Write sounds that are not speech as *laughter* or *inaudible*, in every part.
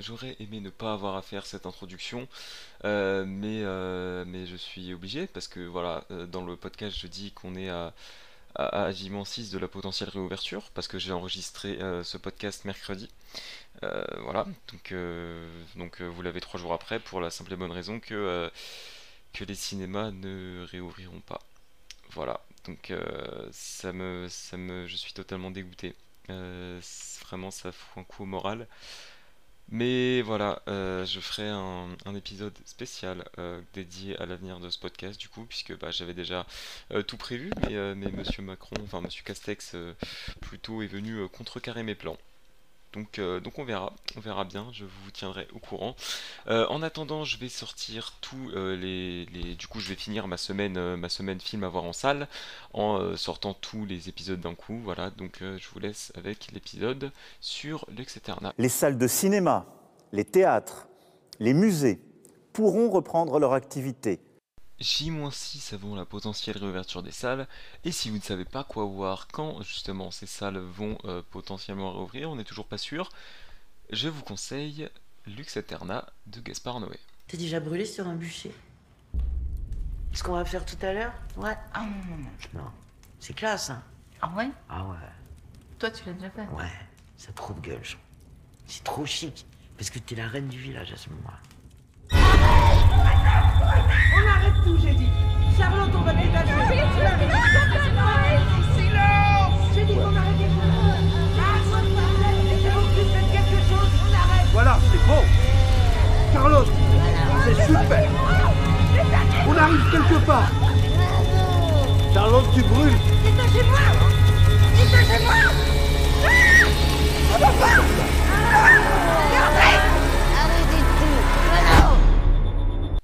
J'aurais aimé ne pas avoir à faire cette introduction, euh, mais, euh, mais je suis obligé parce que voilà, euh, dans le podcast je dis qu'on est à, à, à J-6 de la potentielle réouverture parce que j'ai enregistré ce podcast mercredi. voilà, donc, donc vous l'avez trois jours après pour la simple et bonne raison que, que les cinémas ne réouvriront pas. Voilà, donc ça me, ça me, je suis totalement dégoûté. vraiment, ça fout un coup au moral. Mais voilà, euh, je ferai un, épisode spécial euh, dédié à l'avenir de ce podcast du coup, puisque bah, j'avais déjà euh, tout prévu, mais, mais Monsieur Macron, enfin Monsieur Castex plutôt est venu contrecarrer mes plans. Donc, euh, donc on verra, on verra bien, je vous tiendrai au courant. Euh, en attendant, je vais sortir tous euh, les, Du coup, je vais finir ma semaine, ma semaine film à voir en salle en sortant tous les épisodes d'un coup. Voilà, donc je vous laisse avec l'épisode sur Lux Eterna. Les salles de cinéma, les théâtres, les musées pourront reprendre leur activité J-6 avant la potentielle réouverture des salles. Et si vous ne savez pas quoi voir quand justement ces salles vont euh, potentiellement réouvrir, on n'est toujours pas sûr, je vous conseille Lux Eterna de Gaspard Noé. T'es déjà brûlé sur un bûcher? Ce qu'on va faire tout à l'heure? Ouais. Ah non, non, non. Non. C'est classe, hein? Ah ouais? Ah ouais. Toi, tu l'as déjà fait? Ouais. Ça trouve gueule. C'est trop chic. Parce que t'es la reine du village à ce moment-là. On arrête tout, j'ai dit. Charlotte, on va dégager.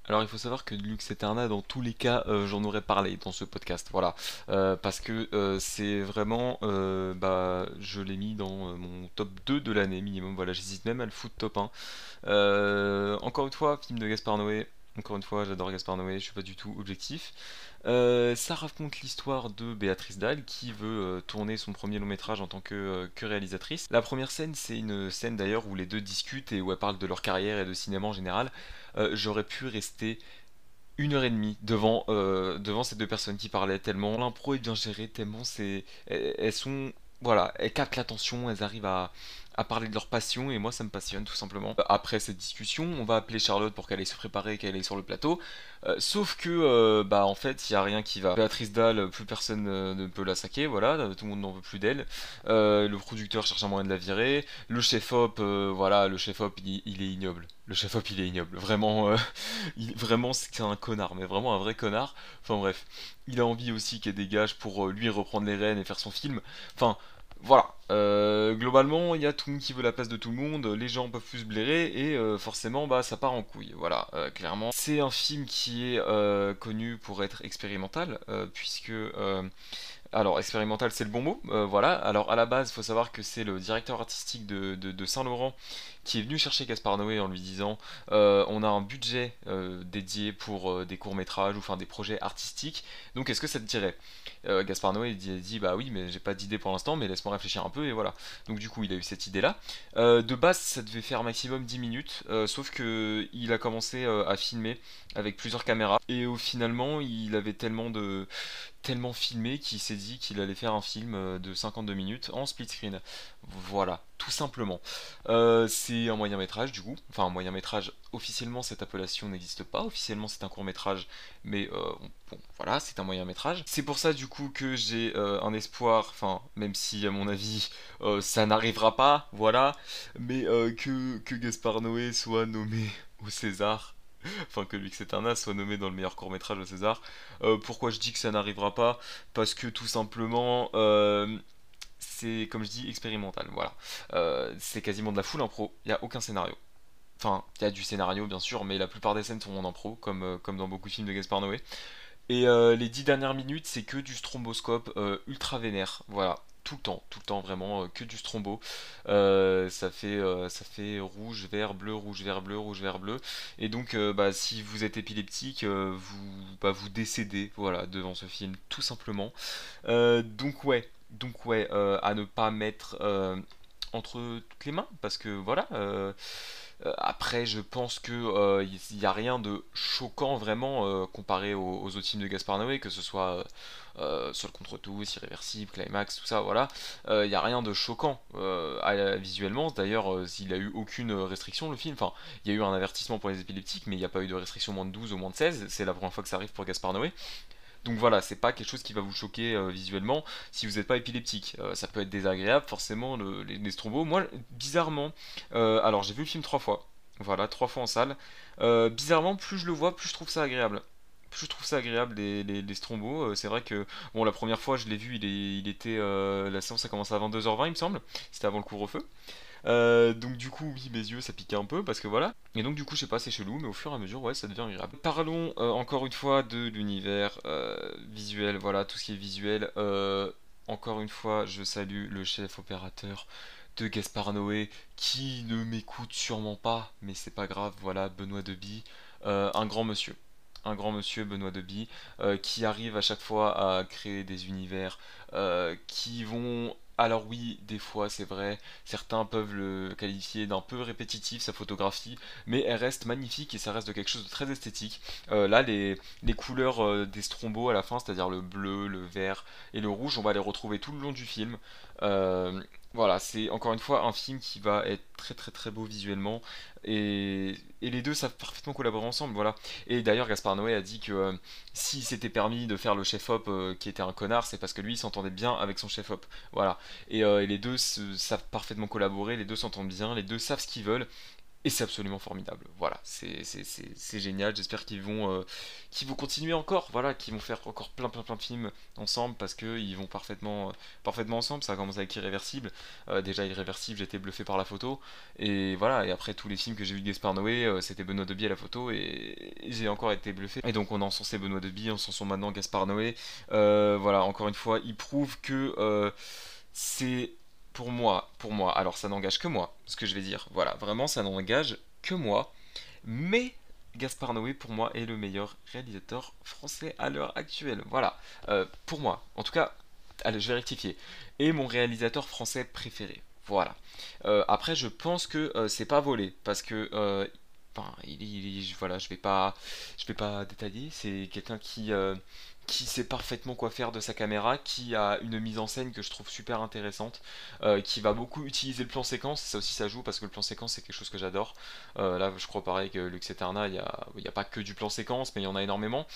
Alors il faut savoir que Lux Eterna, dans tous les cas, euh, j'en aurais parlé dans ce podcast, voilà, euh, parce que euh, c'est vraiment, bah, je l'ai mis dans mon top 2 de l'année minimum, voilà, j'hésite même à le foutre top 1. encore une fois, film de Gaspard Noé, encore une fois, j'adore Gaspard Noé, je suis pas du tout objectif. Euh, ça raconte l'histoire de Béatrice Dalle qui veut euh, tourner son premier long métrage en tant euh, que, réalisatrice. La première scène, c'est une scène d'ailleurs où les deux discutent et où elles parlent de leur carrière et de cinéma en général. J'aurais pu rester une heure et demie devant, devant ces deux personnes qui parlaient tellement l'impro est bien gérée, tellement c'est elles sont voilà, elles captent l'attention, elles arrivent à, à parler de leur passion et moi ça me passionne tout simplement. Après cette discussion, on va appeler Charlotte pour qu'elle aille se préparer, qu'elle aille sur le plateau. Euh, sauf que euh, bah en fait il y a rien qui va. Béatrice Dalle, plus personne euh, ne peut la saquer, voilà, tout le monde n'en veut plus d'elle. le producteur cherche un moyen de la virer. Le chef op, voilà, le chef op il, est ignoble. Le chef op il est ignoble. Vraiment, *laughs* vraiment c'est un connard, mais vraiment un vrai connard. Enfin bref, il a envie aussi qu'elle dégage pour lui reprendre les rênes et faire son film. Enfin voilà, euh, globalement, il y a tout le monde qui veut la place de tout le monde, les gens peuvent plus se blairer et euh, forcément, bah, ça part en couille. Voilà, euh, clairement. C'est un film qui est connu pour être expérimental, puisque alors, expérimental, c'est le bon mot. voilà. Alors, à la base, il faut savoir que c'est le directeur artistique de, Saint-Laurent qui est venu chercher Gaspard Noé en lui disant On a un budget dédié pour des courts-métrages ou enfin des projets artistiques. Donc, est-ce que ça te dirait? Gaspard Noé dit, dit, Bah oui, mais j'ai pas d'idée pour l'instant, mais laisse-moi réfléchir un peu. Et voilà. Donc, du coup, il a eu cette idée-là. de base, ça devait faire maximum 10 minutes. sauf que il a commencé à filmer avec plusieurs caméras. Et au finalement, il avait tellement de tellement filmé qu'il s'est dit qu'il allait faire un film euh, de 52 minutes en split screen. Voilà, tout simplement. Euh, c'est un moyen métrage du coup, enfin un moyen métrage, officiellement cette appellation n'existe pas, officiellement c'est un court métrage, mais euh, bon voilà, c'est un moyen métrage. C'est pour ça du coup que j'ai un espoir, enfin même si à mon avis ça n'arrivera pas, voilà, mais que, Gaspard Noé soit nommé au César enfin que Lux Eterna soit nommé dans le meilleur court métrage au César. Euh, pourquoi je dis que ça n'arrivera pas? Parce que tout simplement, euh, c'est comme je dis expérimental. Voilà, euh, c'est quasiment de la foule impro. Il n'y a aucun scénario. Enfin, il y a du scénario bien sûr, mais la plupart des scènes sont en impro, comme, comme dans beaucoup de films de Gaspar Noé. Et les dix dernières minutes, c'est que du stromboscope ultra vénère. Voilà, tout le temps, tout le temps vraiment euh, que du strombo. Euh, ça fait euh, ça fait rouge, vert, bleu, rouge, vert, bleu, rouge, vert, bleu. Et donc bah, si vous êtes épileptique, vous bah, vous décédez voilà devant ce film tout simplement. donc ouais, donc ouais, à ne pas mettre entre toutes les mains parce que voilà Euh, après, je pense que il n'y a rien de choquant vraiment comparé aux, autres films de Gaspar Noé, que ce soit Seul contre tous, Irréversible, Climax, tout ça, voilà. Il n'y a rien de choquant visuellement. D'ailleurs, il a eu aucune restriction le film. Enfin, il y a eu un avertissement pour les épileptiques, mais il n'y a pas eu de restriction moins de 12 ou moins de 16. C'est la première fois que ça arrive pour Gaspar Noé. Donc voilà, c'est pas quelque chose qui va vous choquer euh, visuellement si vous n'êtes pas épileptique. Euh, ça peut être désagréable, forcément, les, les, strombos. Moi, bizarrement, euh, alors j'ai vu le film trois fois. Voilà, trois fois en salle. bizarrement, plus je le vois, plus je trouve ça agréable. Plus je trouve ça agréable, les, les, strombos. c'est vrai que, bon, la première fois, je l'ai vu, il, il était. la séance a commencé à 22h20, il me semble. C'était avant le couvre-feu. Euh, donc du coup, oui, mes yeux, ça piquait un peu parce que voilà. Et donc du coup, je sais pas, c'est chelou, mais au fur et à mesure, ouais, ça devient agréable. Parlons euh, encore une fois de l'univers euh, visuel, voilà, tout ce qui est visuel. encore une fois, je salue le chef opérateur de Gaspard Noé qui ne m'écoute sûrement pas, mais c'est pas grave, voilà, Benoît Deby, un grand monsieur un grand monsieur, Benoît Deby, qui arrive à chaque fois à créer des univers qui vont alors oui, des fois c'est vrai, certains peuvent le qualifier d'un peu répétitif, sa photographie, mais elle reste magnifique et ça reste de quelque chose de très esthétique. Euh, là, les, couleurs euh, des strombos à la fin, c'est-à-dire le bleu, le vert et le rouge, on va les retrouver tout le long du film. Euh, voilà, c'est encore une fois un film qui va être très très très beau visuellement et, les deux savent parfaitement collaborer ensemble, voilà. Et d'ailleurs, Gaspard Noé a dit que euh, s'il s'était permis de faire le chef-op euh, qui était un connard, c'est parce que lui s'entendait bien avec son chef-op, voilà. Et, euh, et les deux savent parfaitement collaborer, les deux s'entendent bien, les deux savent ce qu'ils veulent et c'est absolument formidable. Voilà, c'est génial. J'espère qu'ils vont, euh, vont continuer encore. Voilà, qu'ils vont faire encore plein, plein, plein de films ensemble parce qu'ils vont parfaitement, parfaitement ensemble. Ça a commencé avec Irréversible. Euh, déjà, Irréversible, j'étais bluffé par la photo. Et voilà, et après tous les films que j'ai vu de Gaspard Noé, euh, c'était Benoît Deby à la photo et, j'ai encore été bluffé. Et donc, on a encensé Benoît Deby, on s'en maintenant Gaspard Noé. voilà, encore une fois, il prouve que c'est pour moi, pour moi, alors ça n'engage que moi, ce que je vais dire. Voilà, vraiment, ça n'engage que moi. Mais Gaspard Noé, pour moi, est le meilleur réalisateur français à l'heure actuelle. Voilà, euh, pour moi, en tout cas, allez, je vais rectifier. Et mon réalisateur français préféré. Voilà. Euh, après, je pense que euh, c'est pas volé, parce que enfin, il, il, voilà, je vais pas, je vais pas détailler. C'est quelqu'un qui qui sait parfaitement quoi faire de sa caméra, qui a une mise en scène que je trouve super intéressante, euh, qui va beaucoup utiliser le plan séquence, ça aussi ça joue parce que le plan séquence c'est quelque chose que j'adore. Euh, là je crois pareil que Lux Eterna, il n'y a, a, pas que du plan séquence, mais il y en a énormément.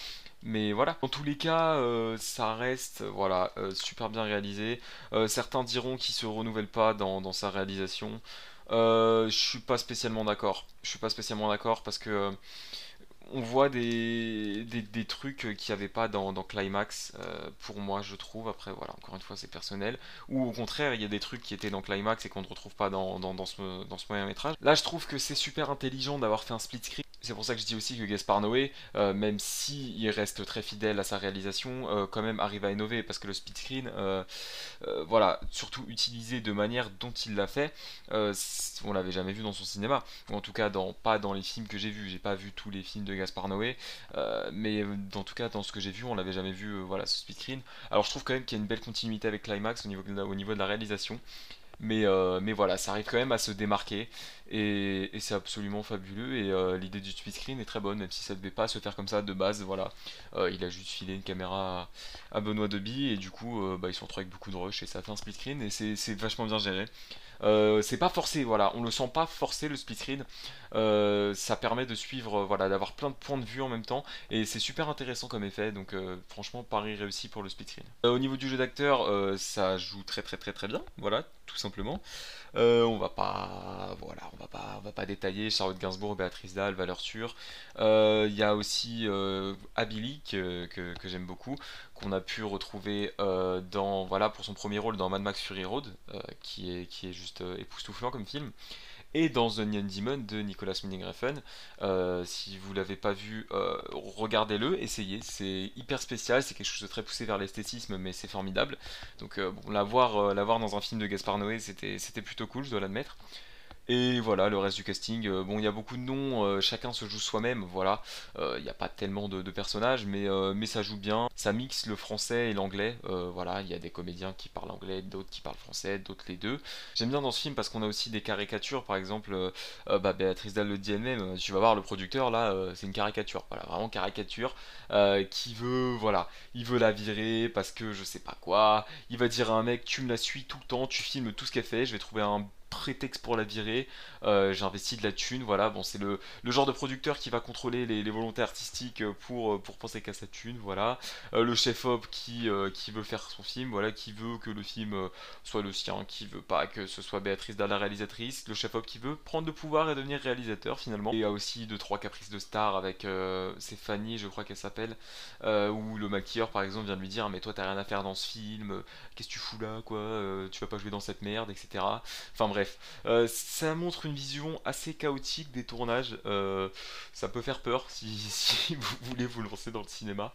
Mais voilà, dans tous les cas, euh, ça reste voilà, super bien réalisé. certains diront qu'il se renouvelle pas dans sa réalisation. Je suis pas spécialement d'accord. Je suis pas spécialement d'accord parce que on voit des, des, trucs qu'il n'y avait pas dans, Climax, euh, pour moi, je trouve. Après, voilà, encore une fois, c'est personnel. Ou au contraire, il y a des trucs qui étaient dans Climax et qu'on ne retrouve pas dans, dans, ce, dans ce moyen métrage. Là, je trouve que c'est super intelligent d'avoir fait un split screen c'est pour ça que je dis aussi que Gaspar Noé, euh, même si il reste très fidèle à sa réalisation, euh, quand même arrive à innover parce que le speed screen, euh, voilà, surtout utilisé de manière dont il l'a fait, on l'avait jamais vu dans son cinéma, en tout cas dans, pas dans les films que j'ai vus. J'ai pas vu tous les films de Gaspar Noé, mais en tout cas dans ce que j'ai vu, on l'avait jamais vu, voilà, ce speed screen. Alors je trouve quand même qu'il y a une belle continuité avec Climax au niveau de la réalisation. Mais, euh, mais voilà, ça arrive quand même à se démarquer et, c'est absolument fabuleux. Et euh, l'idée du split screen est très bonne, même si ça devait pas se faire comme ça de base. Voilà, euh, il a juste filé une caméra à, Benoît Deby et du coup, bah, ils se retrouvent avec beaucoup de rush et ça fait un split screen et c'est vachement bien géré. Euh, c'est pas forcé, voilà, on le sent pas forcé le split screen. Euh, ça permet de suivre, voilà, d'avoir plein de points de vue en même temps et c'est super intéressant comme effet. Donc euh, franchement, pari réussi pour le split screen. au niveau du jeu d'acteur, ça joue très très très très bien, voilà, tout simplement. on va pas, on va pas, détailler Charlotte Gainsbourg, Béatrice Dalle, valeur sûre. Il y a aussi Abili que j'aime beaucoup, qu'on a pu retrouver euh, dans voilà pour son premier rôle dans Mad Max Fury Road, euh, qui est juste euh, époustouflant comme film, et dans The Neon Demon de Nicolas Winding si vous l'avez pas vu, regardez-le, essayez. C'est hyper spécial, c'est quelque chose de très poussé vers l'esthétisme, mais c'est formidable. Donc bon, la voir, dans un film de Gaspar Noé, c'était plutôt cool, je dois l'admettre. Et voilà, le reste du casting, euh, bon, il y a beaucoup de noms, euh, chacun se joue soi-même, voilà. Euh, Il n'y a pas tellement de, personnages, mais, ça joue bien. Ça mixe le français et l'anglais, voilà. Il y a des comédiens qui parlent anglais, d'autres qui parlent français, d'autres les deux. J'aime bien dans ce film parce qu'on a aussi des caricatures, par exemple, bah, Béatrice Dalle le dit elle-même, tu vas voir le producteur, là, c'est une caricature, voilà, vraiment caricature, qui veut, voilà, il veut la virer parce que je sais pas quoi, il va dire à un mec, tu me la suis tout le temps, tu filmes tout ce qu'elle fait, je vais trouver un prétexte pour la virer, euh, j'ai investi de la thune, voilà, bon c'est le, le genre de producteur qui va contrôler les, volontés artistiques pour, pour penser qu'à sa thune, voilà, Euh, le chef-op qui, euh, qui veut faire son film, voilà, qui veut que le film euh, soit le sien, qui veut pas que ce soit Béatrice Dalle la réalisatrice, le chef-op qui veut prendre le pouvoir et devenir réalisateur finalement, et il y a aussi deux trois caprices de star avec, euh, c'est Fanny je crois qu'elle s'appelle, euh, où le maquilleur par exemple vient de lui dire mais toi t'as rien à faire dans ce film, euh, qu'est-ce que tu fous là quoi, Euh, tu vas pas jouer dans cette merde, etc. Enfin bref, Euh, ça montre une vision assez chaotique des tournages. Euh, ça peut faire peur si, *laughs* vous voulez vous lancer dans le cinéma.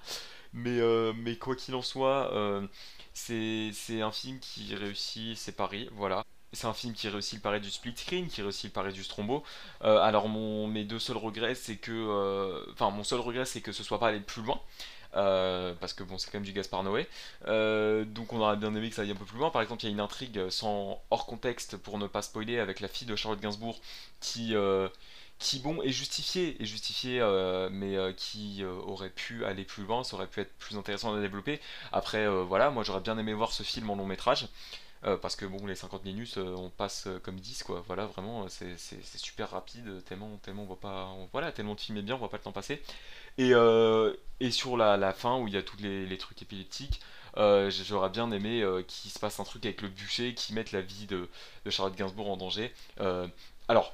Mais, euh, mais quoi qu'il en soit, c'est un film qui réussit ses paris, voilà. C'est un film qui réussit le pari du split screen, qui réussit le pari du strombo. Euh, alors mon, mes deux seuls regrets, c'est que... euh, Enfin, mon seul regret, c'est que ce soit pas allé plus loin. Euh, parce que bon, c'est quand même du Gaspard Noé. Donc on aurait bien aimé que ça aille un peu plus loin. Par exemple, il y a une intrigue sans hors contexte pour ne pas spoiler avec la fille de Charlotte Gainsbourg qui, qui bon, est justifiée, est justifiée, mais qui aurait pu aller plus loin, ça aurait pu être plus intéressant à développer. Après, voilà, moi j'aurais bien aimé voir ce film en long métrage. Euh, parce que bon, les 50 minutes, euh, on passe euh, comme 10 quoi. Voilà, vraiment, c'est super rapide, tellement, tellement on voit pas, voilà, tellement le film est bien, on voit pas le temps passer. Et, et sur la, la fin où il y a tous les, les trucs épileptiques, j'aurais bien aimé qu'il se passe un truc avec le bûcher, qui mette la vie de, de Charlotte Gainsbourg en danger. Alors,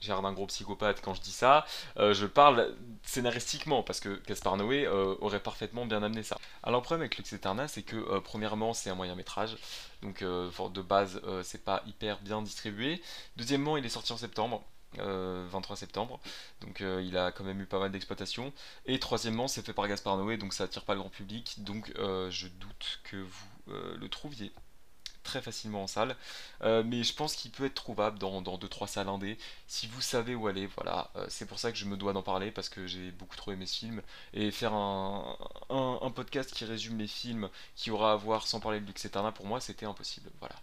j'ai l'air d'un gros psychopathe quand je dis ça, euh, je parle scénaristiquement, parce que Gaspard Noé euh, aurait parfaitement bien amené ça. Alors le problème avec Lux Eterna, c'est que euh, premièrement c'est un moyen métrage, donc de base c'est pas hyper bien distribué. Deuxièmement il est sorti en septembre, euh, 23 septembre, donc il a quand même eu pas mal d'exploitation. Et troisièmement c'est fait par Gaspard Noé, donc ça attire pas le grand public, donc je doute que vous le trouviez très facilement en salle. Euh, mais je pense qu'il peut être trouvable dans, dans 2-3 salles indées. Si vous savez où aller, voilà. Euh, c'est pour ça que je me dois d'en parler parce que j'ai beaucoup trop aimé ce film. Et faire un podcast qui résume les films qui aura à voir sans parler de Lux Eterna, pour moi, c'était impossible. Voilà.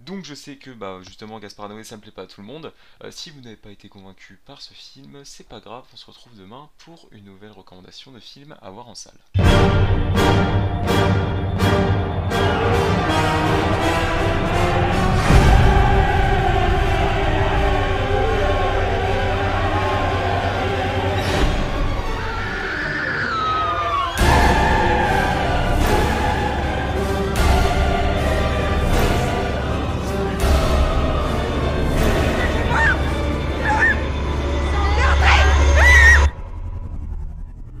Donc je sais que bah, justement Gaspard Noé ça ne plaît pas à tout le monde. Euh, si vous n'avez pas été convaincu par ce film, c'est pas grave, on se retrouve demain pour une nouvelle recommandation de film à voir en salle.